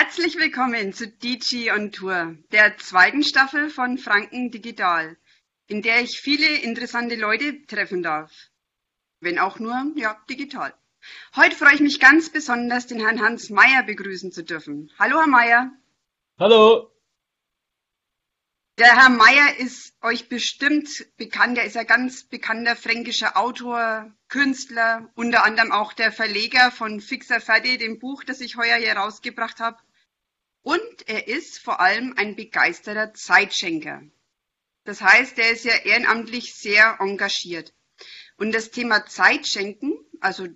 Herzlich willkommen zu DG on Tour, der zweiten Staffel von Franken Digital, in der ich viele interessante Leute treffen darf. Wenn auch nur, ja, digital. Heute freue ich mich ganz besonders, den Herrn Hans Meyer begrüßen zu dürfen. Hallo, Herr Meyer. Hallo. Der Herr Meyer ist euch bestimmt bekannt. Er ist ein ganz bekannter fränkischer Autor, Künstler, unter anderem auch der Verleger von Fixer Ferdi, dem Buch, das ich heuer hier rausgebracht habe. Und er ist vor allem ein begeisterter Zeitschenker. Das heißt, er ist ja ehrenamtlich sehr engagiert. Und das Thema Zeitschenken, also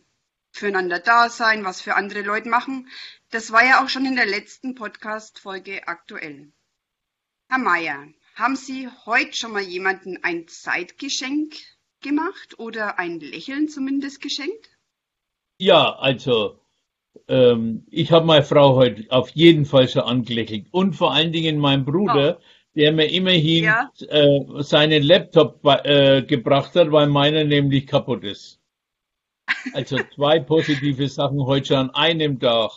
füreinander da sein, was für andere Leute machen, das war ja auch schon in der letzten Podcast-Folge aktuell. Herr Mayer, haben Sie heute schon mal jemanden ein Zeitgeschenk gemacht oder ein Lächeln zumindest geschenkt? Ja, also ähm, ich habe meine Frau heute auf jeden Fall schon angelächelt und vor allen Dingen mein Bruder, oh. der mir immerhin ja. äh, seinen Laptop äh, gebracht hat, weil meiner nämlich kaputt ist. Also zwei positive Sachen heute schon an einem Tag.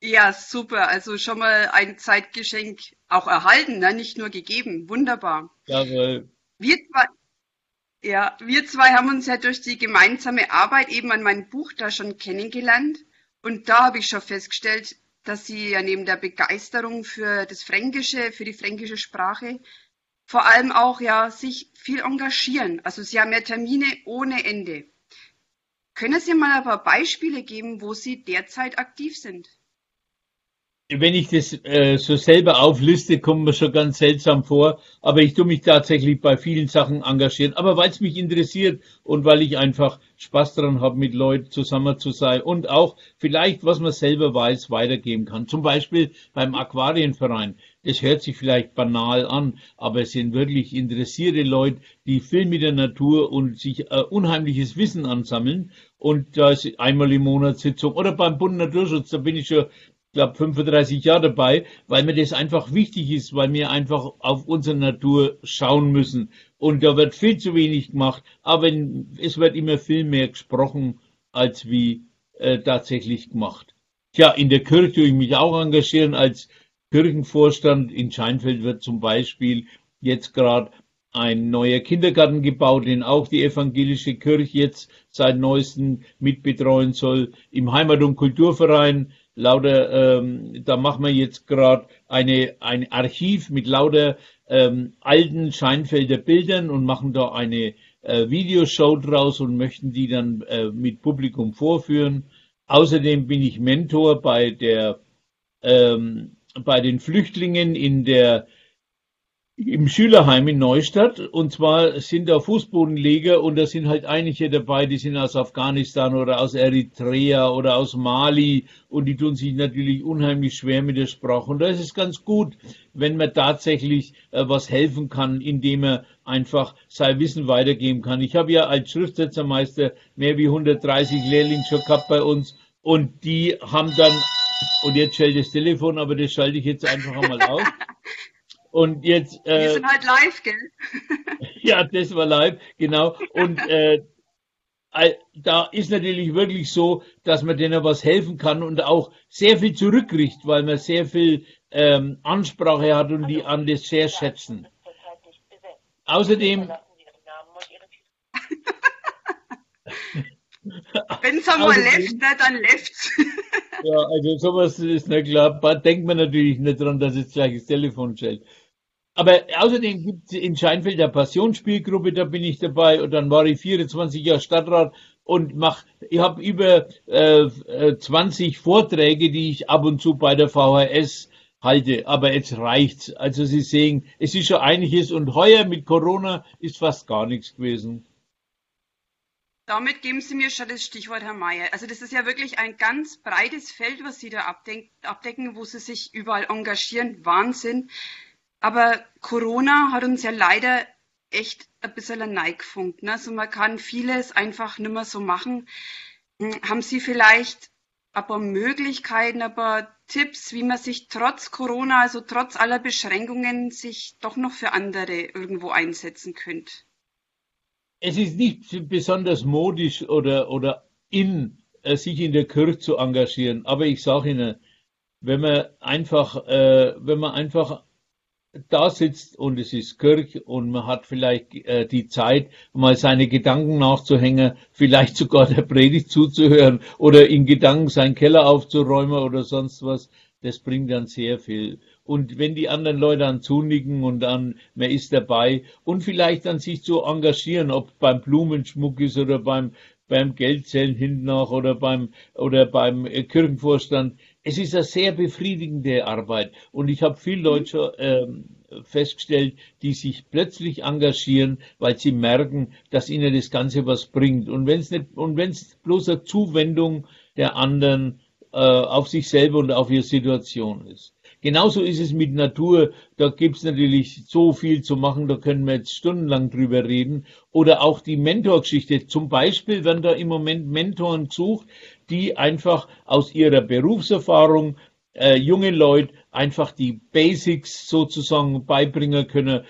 Ja, super. Also schon mal ein Zeitgeschenk auch erhalten, ne? nicht nur gegeben. Wunderbar. Jawohl. Wir zwei, ja, wir zwei haben uns ja durch die gemeinsame Arbeit eben an meinem Buch da schon kennengelernt. Und da habe ich schon festgestellt, dass Sie ja neben der Begeisterung für das Fränkische, für die fränkische Sprache, vor allem auch ja sich viel engagieren. Also Sie haben ja Termine ohne Ende. Können Sie mal ein paar Beispiele geben, wo Sie derzeit aktiv sind? Wenn ich das äh, so selber aufliste, kommt mir schon ganz seltsam vor. Aber ich tue mich tatsächlich bei vielen Sachen engagieren. Aber weil es mich interessiert und weil ich einfach Spaß daran habe, mit Leuten zusammen zu sein und auch vielleicht, was man selber weiß, weitergeben kann. Zum Beispiel beim Aquarienverein. Das hört sich vielleicht banal an, aber es sind wirklich interessierte Leute, die viel mit der Natur und sich äh, unheimliches Wissen ansammeln. Und da ist einmal im Monat Sitzung. Oder beim Bund Naturschutz, da bin ich schon glaube 35 Jahre dabei, weil mir das einfach wichtig ist, weil wir einfach auf unsere Natur schauen müssen. Und da wird viel zu wenig gemacht, aber es wird immer viel mehr gesprochen, als wie äh, tatsächlich gemacht. Tja, in der Kirche tue ich mich auch engagieren als Kirchenvorstand. In Scheinfeld wird zum Beispiel jetzt gerade ein neuer Kindergarten gebaut, den auch die evangelische Kirche jetzt seit neuestem mitbetreuen soll. Im Heimat- und Kulturverein lauter, ähm, da machen wir jetzt gerade eine ein Archiv mit lauter ähm, alten Scheinfelder Bildern und machen da eine äh, Videoshow draus und möchten die dann äh, mit Publikum vorführen. Außerdem bin ich Mentor bei der ähm, bei den Flüchtlingen in der im Schülerheim in Neustadt. Und zwar sind da Fußbodenleger und da sind halt einige dabei, die sind aus Afghanistan oder aus Eritrea oder aus Mali und die tun sich natürlich unheimlich schwer mit der Sprache. Und da ist es ganz gut, wenn man tatsächlich äh, was helfen kann, indem er einfach sein Wissen weitergeben kann. Ich habe ja als Schriftsetzermeister mehr wie 130 Lehrlinge schon gehabt bei uns und die haben dann, und jetzt schaltet das Telefon, aber das schalte ich jetzt einfach einmal aus. Und jetzt. Äh, Wir sind halt live, gell? ja, das war live, genau. Und äh, da ist natürlich wirklich so, dass man denen was helfen kann und auch sehr viel zurückkriegt, weil man sehr viel ähm, Ansprache hat und die an das sehr schätzen. Außerdem. Wenn es einmal läuft, ne, dann läuft's. ja, also sowas ist nicht klar. Denkt man natürlich nicht dran, dass es gleich das Telefon schellt. Aber außerdem gibt es in Scheinfeld eine Passionsspielgruppe, da bin ich dabei und dann war ich 24 Jahre Stadtrat und mach, ich habe über äh, 20 äh, Vorträge, die ich ab und zu bei der VHS halte, aber jetzt reicht's. Also Sie sehen, es ist schon einiges und heuer mit Corona ist fast gar nichts gewesen. Damit geben Sie mir schon das Stichwort, Herr Mayer. Also das ist ja wirklich ein ganz breites Feld, was Sie da abdecken, wo Sie sich überall engagieren. Wahnsinn. Aber Corona hat uns ja leider echt ein bisschen neigefunkt. Ne? Also man kann vieles einfach nicht mehr so machen. Hm, haben Sie vielleicht ein paar Möglichkeiten, ein paar Tipps, wie man sich trotz Corona, also trotz aller Beschränkungen, sich doch noch für andere irgendwo einsetzen könnte? Es ist nicht besonders modisch oder, oder in, äh, sich in der Kirche zu engagieren. Aber ich sage Ihnen, wenn man einfach, äh, wenn man einfach da sitzt und es ist Kirch und man hat vielleicht äh, die Zeit, mal seine Gedanken nachzuhängen, vielleicht sogar der Predigt zuzuhören oder in Gedanken seinen Keller aufzuräumen oder sonst was, das bringt dann sehr viel. Und wenn die anderen Leute dann zunicken und dann, man ist dabei und vielleicht dann sich zu engagieren, ob beim Blumenschmuck ist oder beim, beim Geldzählen hinten nach oder beim, oder beim äh, Kirchenvorstand, es ist eine sehr befriedigende Arbeit und ich habe viele Leute ähm, festgestellt, die sich plötzlich engagieren, weil sie merken, dass ihnen das Ganze was bringt. Und wenn es nicht und wenn es bloß eine Zuwendung der anderen äh, auf sich selber und auf ihre Situation ist. Genauso ist es mit Natur. Da gibt's natürlich so viel zu machen, da können wir jetzt stundenlang drüber reden. Oder auch die Mentorgeschichte. Zum Beispiel werden da im Moment Mentoren gesucht, die einfach aus ihrer Berufserfahrung äh, junge Leute einfach die Basics sozusagen beibringen können.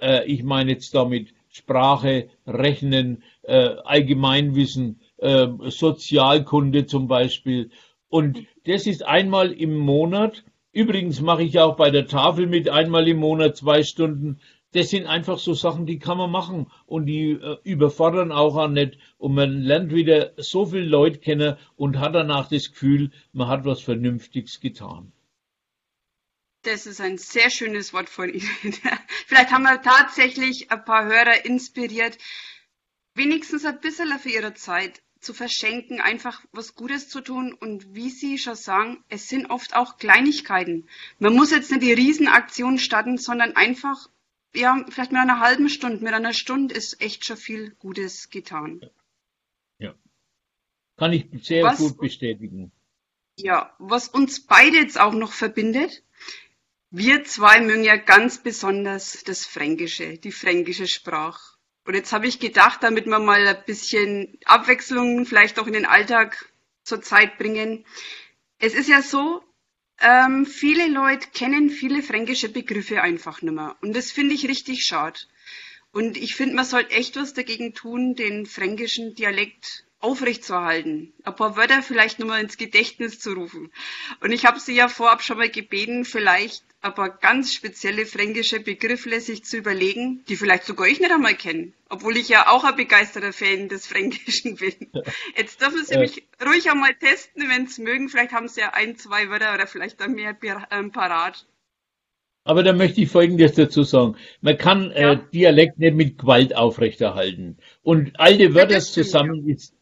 Äh, ich meine jetzt damit Sprache, Rechnen, äh, Allgemeinwissen, äh, Sozialkunde zum Beispiel. Und das ist einmal im Monat Übrigens mache ich auch bei der Tafel mit einmal im Monat zwei Stunden. Das sind einfach so Sachen, die kann man machen und die äh, überfordern auch auch nicht. Und man lernt wieder so viele Leute kennen und hat danach das Gefühl, man hat was Vernünftiges getan. Das ist ein sehr schönes Wort von Ihnen. Vielleicht haben wir tatsächlich ein paar Hörer inspiriert, wenigstens ein bisschen für ihre Zeit zu verschenken, einfach was Gutes zu tun. Und wie Sie schon sagen, es sind oft auch Kleinigkeiten. Man muss jetzt nicht die Riesenaktion starten, sondern einfach, ja, vielleicht mit einer halben Stunde, mit einer Stunde ist echt schon viel Gutes getan. Ja. Kann ich sehr was, gut bestätigen. Ja, was uns beide jetzt auch noch verbindet, wir zwei mögen ja ganz besonders das Fränkische, die fränkische Sprache. Und jetzt habe ich gedacht, damit wir mal ein bisschen Abwechslung vielleicht auch in den Alltag zur Zeit bringen. Es ist ja so, ähm, viele Leute kennen viele fränkische Begriffe einfach nicht mehr. Und das finde ich richtig schade. Und ich finde, man sollte echt was dagegen tun, den fränkischen Dialekt aufrechtzuerhalten. Ein paar Wörter vielleicht nochmal ins Gedächtnis zu rufen. Und ich habe Sie ja vorab schon mal gebeten, vielleicht aber ganz spezielle fränkische Begriffe sich zu überlegen, die vielleicht sogar ich nicht einmal kenne, obwohl ich ja auch ein begeisterter Fan des Fränkischen bin. Jetzt dürfen Sie mich ruhig einmal testen, wenn Sie mögen. Vielleicht haben Sie ja ein, zwei Wörter oder vielleicht dann mehr ähm, parat. Aber da möchte ich Folgendes dazu sagen. Man kann äh, ja. äh, Dialekt nicht mit Gewalt aufrechterhalten. Und alte Wörter zusammen ist,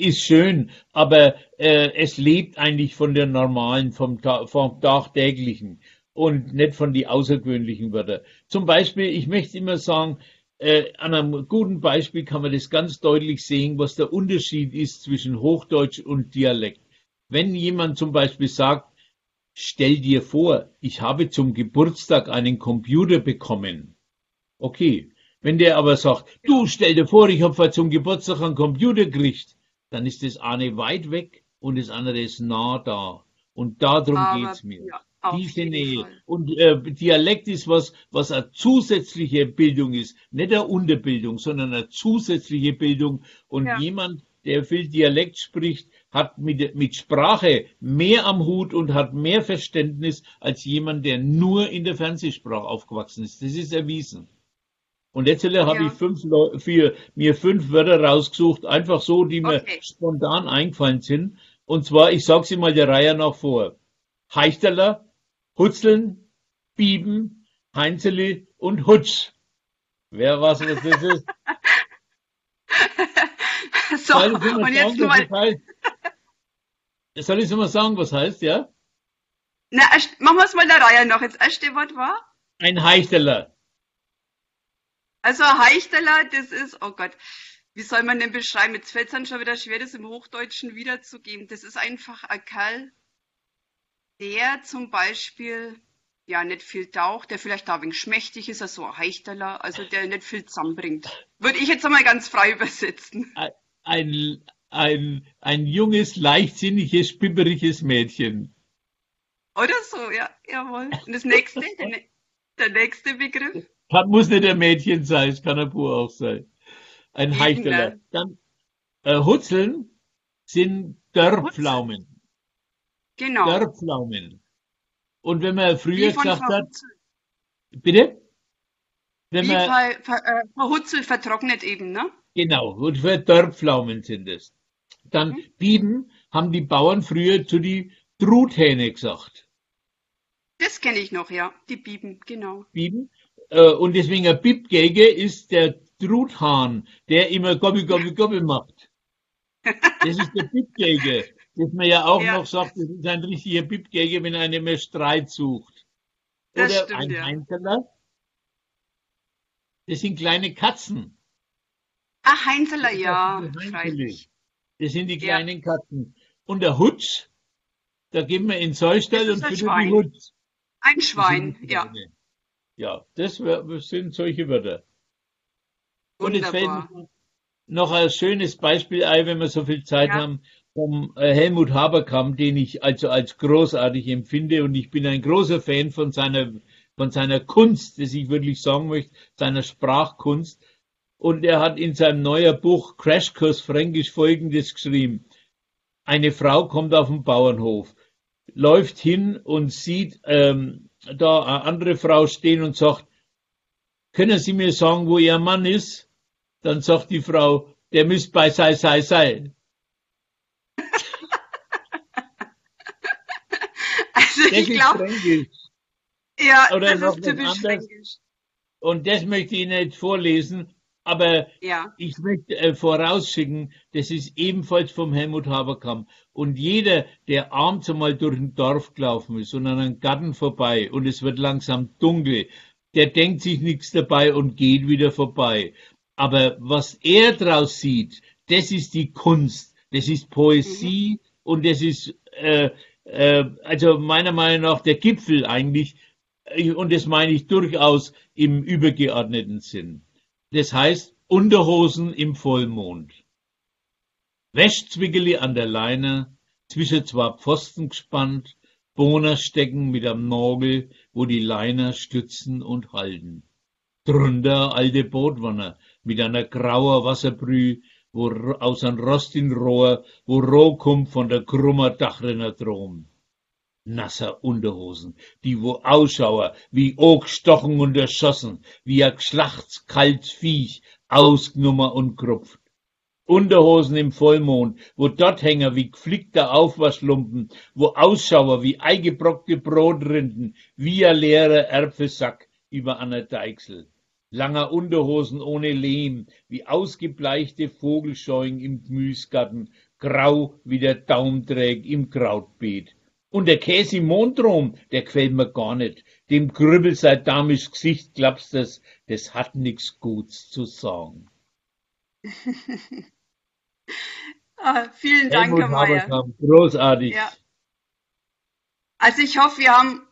ist schön, aber äh, es lebt eigentlich von der normalen, vom, vom tagtäglichen und nicht von die außergewöhnlichen Wörter. Zum Beispiel, ich möchte immer sagen, äh, an einem guten Beispiel kann man das ganz deutlich sehen, was der Unterschied ist zwischen Hochdeutsch und Dialekt. Wenn jemand zum Beispiel sagt, stell dir vor, ich habe zum Geburtstag einen Computer bekommen. Okay. Wenn der aber sagt, du stell dir vor, ich habe zum Geburtstag einen Computer gekriegt, dann ist das eine weit weg und das andere ist nah da. Und darum aber, geht's mir. Ja. Diese Nähe. Fall. Und äh, Dialekt ist was, was eine zusätzliche Bildung ist. Nicht eine Unterbildung, sondern eine zusätzliche Bildung. Und ja. jemand, der viel Dialekt spricht, hat mit, mit Sprache mehr am Hut und hat mehr Verständnis als jemand, der nur in der Fernsehsprache aufgewachsen ist. Das ist erwiesen. Und jetzt ja. habe ich fünf, für, mir fünf Wörter rausgesucht, einfach so, die okay. mir spontan eingefallen sind. Und zwar, ich sage sie mal der Reihe nach vor. Heichterler, Hutzeln, Bieben, Heinzeli und Hutsch. Wer weiß, was das ist? so, und jetzt sagen, mal. Soll ich es mal sagen, was heißt, ja? Na, machen wir es mal der Reihe noch. Jetzt erste Wort war? Ein Heichteler. Also Heichteler, das ist, oh Gott, wie soll man denn beschreiben? Jetzt fällt es dann schon wieder schwer, das im Hochdeutschen wiederzugeben. Das ist einfach ein Kerl, der zum Beispiel ja nicht viel taucht, der vielleicht da wenig schmächtig ist, also ein Heichterler, also der nicht viel zusammenbringt. Würde ich jetzt einmal ganz frei übersetzen. Ein, ein, ein junges, leichtsinniges, spipperiges Mädchen. Oder so, ja, jawohl. Und das nächste, der, der nächste Begriff? Das muss nicht ein Mädchen sein, es kann ein Bub auch sein. Ein Heichterler. Dann, äh, Hutzeln sind Dörrpflaumen. Genau. Dörrpflaumen. Und wenn man früher gesagt hat, Hutzel. bitte? Wenn Wie man, ver, ver, äh, verhutzelt, vertrocknet eben, ne? genau, und für Dörrpflaumen sind es. Dann Mhm. Bieben haben die Bauern früher zu die Truthähne gesagt. Das kenne ich noch, ja. Die Bieben, genau. Bieben. Äh, und deswegen ein Bibgege ist der Truthahn, der immer Gobbi, Gobbi, Gobbi macht. Das ist der Bibgege. Das man ja auch Ja. noch sagt, das ist ein richtiger Bibgege, wenn einer mehr Streit sucht. Das Oder stimmt, ein ja. Heinzeler. Das sind kleine Katzen. Ach, Heinzeler, ja. Das sind die Ja. kleinen Katzen. Und der Hutsch, da gehen wir in Das und füttern die. Hutsch. Ein Schwein, ja. kleine. Ja, das sind solche Wörter. Und es fällt noch ein schönes Beispiel ein, wenn wir so viel Zeit Ja. haben, vom äh, Helmut Haberkamp, den ich also als großartig empfinde. Und ich bin ein großer Fan von seiner, von seiner Kunst, das ich wirklich sagen möchte, seiner Sprachkunst. Und er hat in seinem neuen Buch Crashkurs Fränkisch Folgendes geschrieben. Eine Frau kommt auf den Bauernhof, läuft hin und sieht ähm, da eine andere Frau stehen und sagt, können Sie mir sagen, wo Ihr Mann ist? Dann sagt die Frau, der müsste bei sei, sei, sei. Also Das ich glaube, ja, Oder das ist typisch anderes. fränkisch. Und das möchte ich nicht vorlesen, aber Ja, ich möchte äh, vorausschicken, das ist ebenfalls vom Helmut Haberkamp. Und jeder, der abends einmal durch ein Dorf gelaufen ist und an einem Garten vorbei und es wird langsam dunkel, der denkt sich nichts dabei und geht wieder vorbei. Aber was er draus sieht, das ist die Kunst, das ist Poesie und das ist, äh, äh, also meiner Meinung nach der Gipfel eigentlich, äh, und das meine ich durchaus im übergeordneten Sinn. Das heißt, Unterhosen im Vollmond. Wäschzwickeli an der Leine, zwischen zwei Pfosten gespannt, Bohner stecken mit am Nagel, wo die Leiner stützen und halten. Drunter alte Bootwanner mit einer grauer Wasserbrüh, wo aus ein Rost in Rohr, wo Roh kommt von der krummer Dachrinner drum. Nasser Unterhosen, die wo Ausschauer, wie gestochen und erschossen, wie ein geschlachtskalt Viech, ausgnummer und krupft. Unterhosen im Vollmond, wo dort hängen wie geflickter Aufwaschlumpen, wo Ausschauer wie eingebrockte Brotrinden, wie ein leerer Erpfelsack über einer Deichsel. Langer Unterhosen ohne Lehm, wie ausgebleichte Vogelscheuchen im Gemüsgarten, grau wie der Daumträg im Krautbeet. Und der Käse im Mondrom, der quält mir gar nicht. Dem Grübbel seit damisch Gesicht glaubst das, das hat nix Guts zu sagen. ah, vielen Dank, Helmut Herr Mayer. Großartig. Ja. Also ich hoffe, wir haben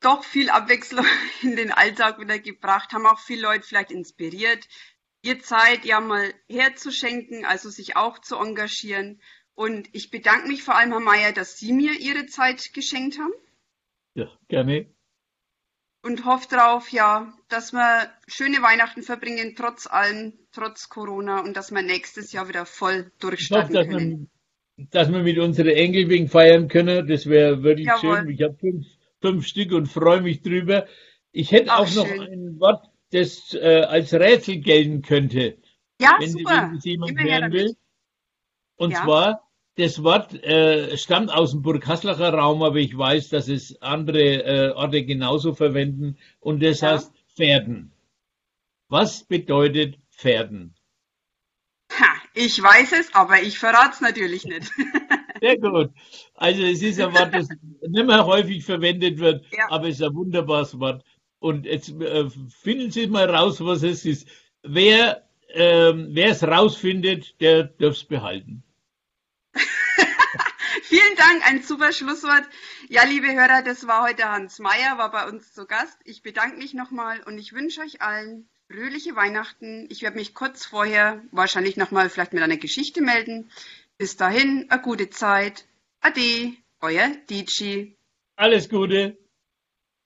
doch viel Abwechslung in den Alltag wieder gebracht, haben auch viele Leute vielleicht inspiriert, ihr Zeit ja mal herzuschenken, also sich auch zu engagieren. Und ich bedanke mich vor allem, Herr Mayer, dass Sie mir Ihre Zeit geschenkt haben Ja, gerne. und hoffe darauf, ja, dass wir schöne Weihnachten verbringen, trotz allem, trotz Corona und dass wir nächstes Jahr wieder voll Ich hoffe, durchstarten dass können. dass wir mit unseren Enkel wegen feiern können. Das wäre wirklich Jawohl. schön. Ich habe fünf, fünf Stück und freue mich drüber. Ich hätte Ach, auch noch schön. ein Wort, das äh, als Rätsel gelten könnte, Ja, wenn, super. wenn es jemand hören will. Und Ja. zwar, das Wort äh, stammt aus dem Burghaslacher Raum, aber ich weiß, dass es andere äh, Orte genauso verwenden. Und das Ja. heißt Pferden. Was bedeutet Pferden? Ha, ich weiß es, aber ich verrate es natürlich nicht. Sehr gut. Also es ist ein Wort, das nicht mehr häufig verwendet wird, Ja. aber es ist ein wunderbares Wort. Und jetzt äh, finden Sie mal raus, was es ist. Wer ähm, wer es rausfindet, der darf es behalten. Dank, ein super Schlusswort. Ja, liebe Hörer, das war heute Hans Meyer, war bei uns zu Gast. Ich bedanke mich nochmal und ich wünsche euch allen fröhliche Weihnachten. Ich werde mich kurz vorher wahrscheinlich nochmal vielleicht mit einer Geschichte melden. Bis dahin, eine gute Zeit. Ade, euer DJ. Alles Gute.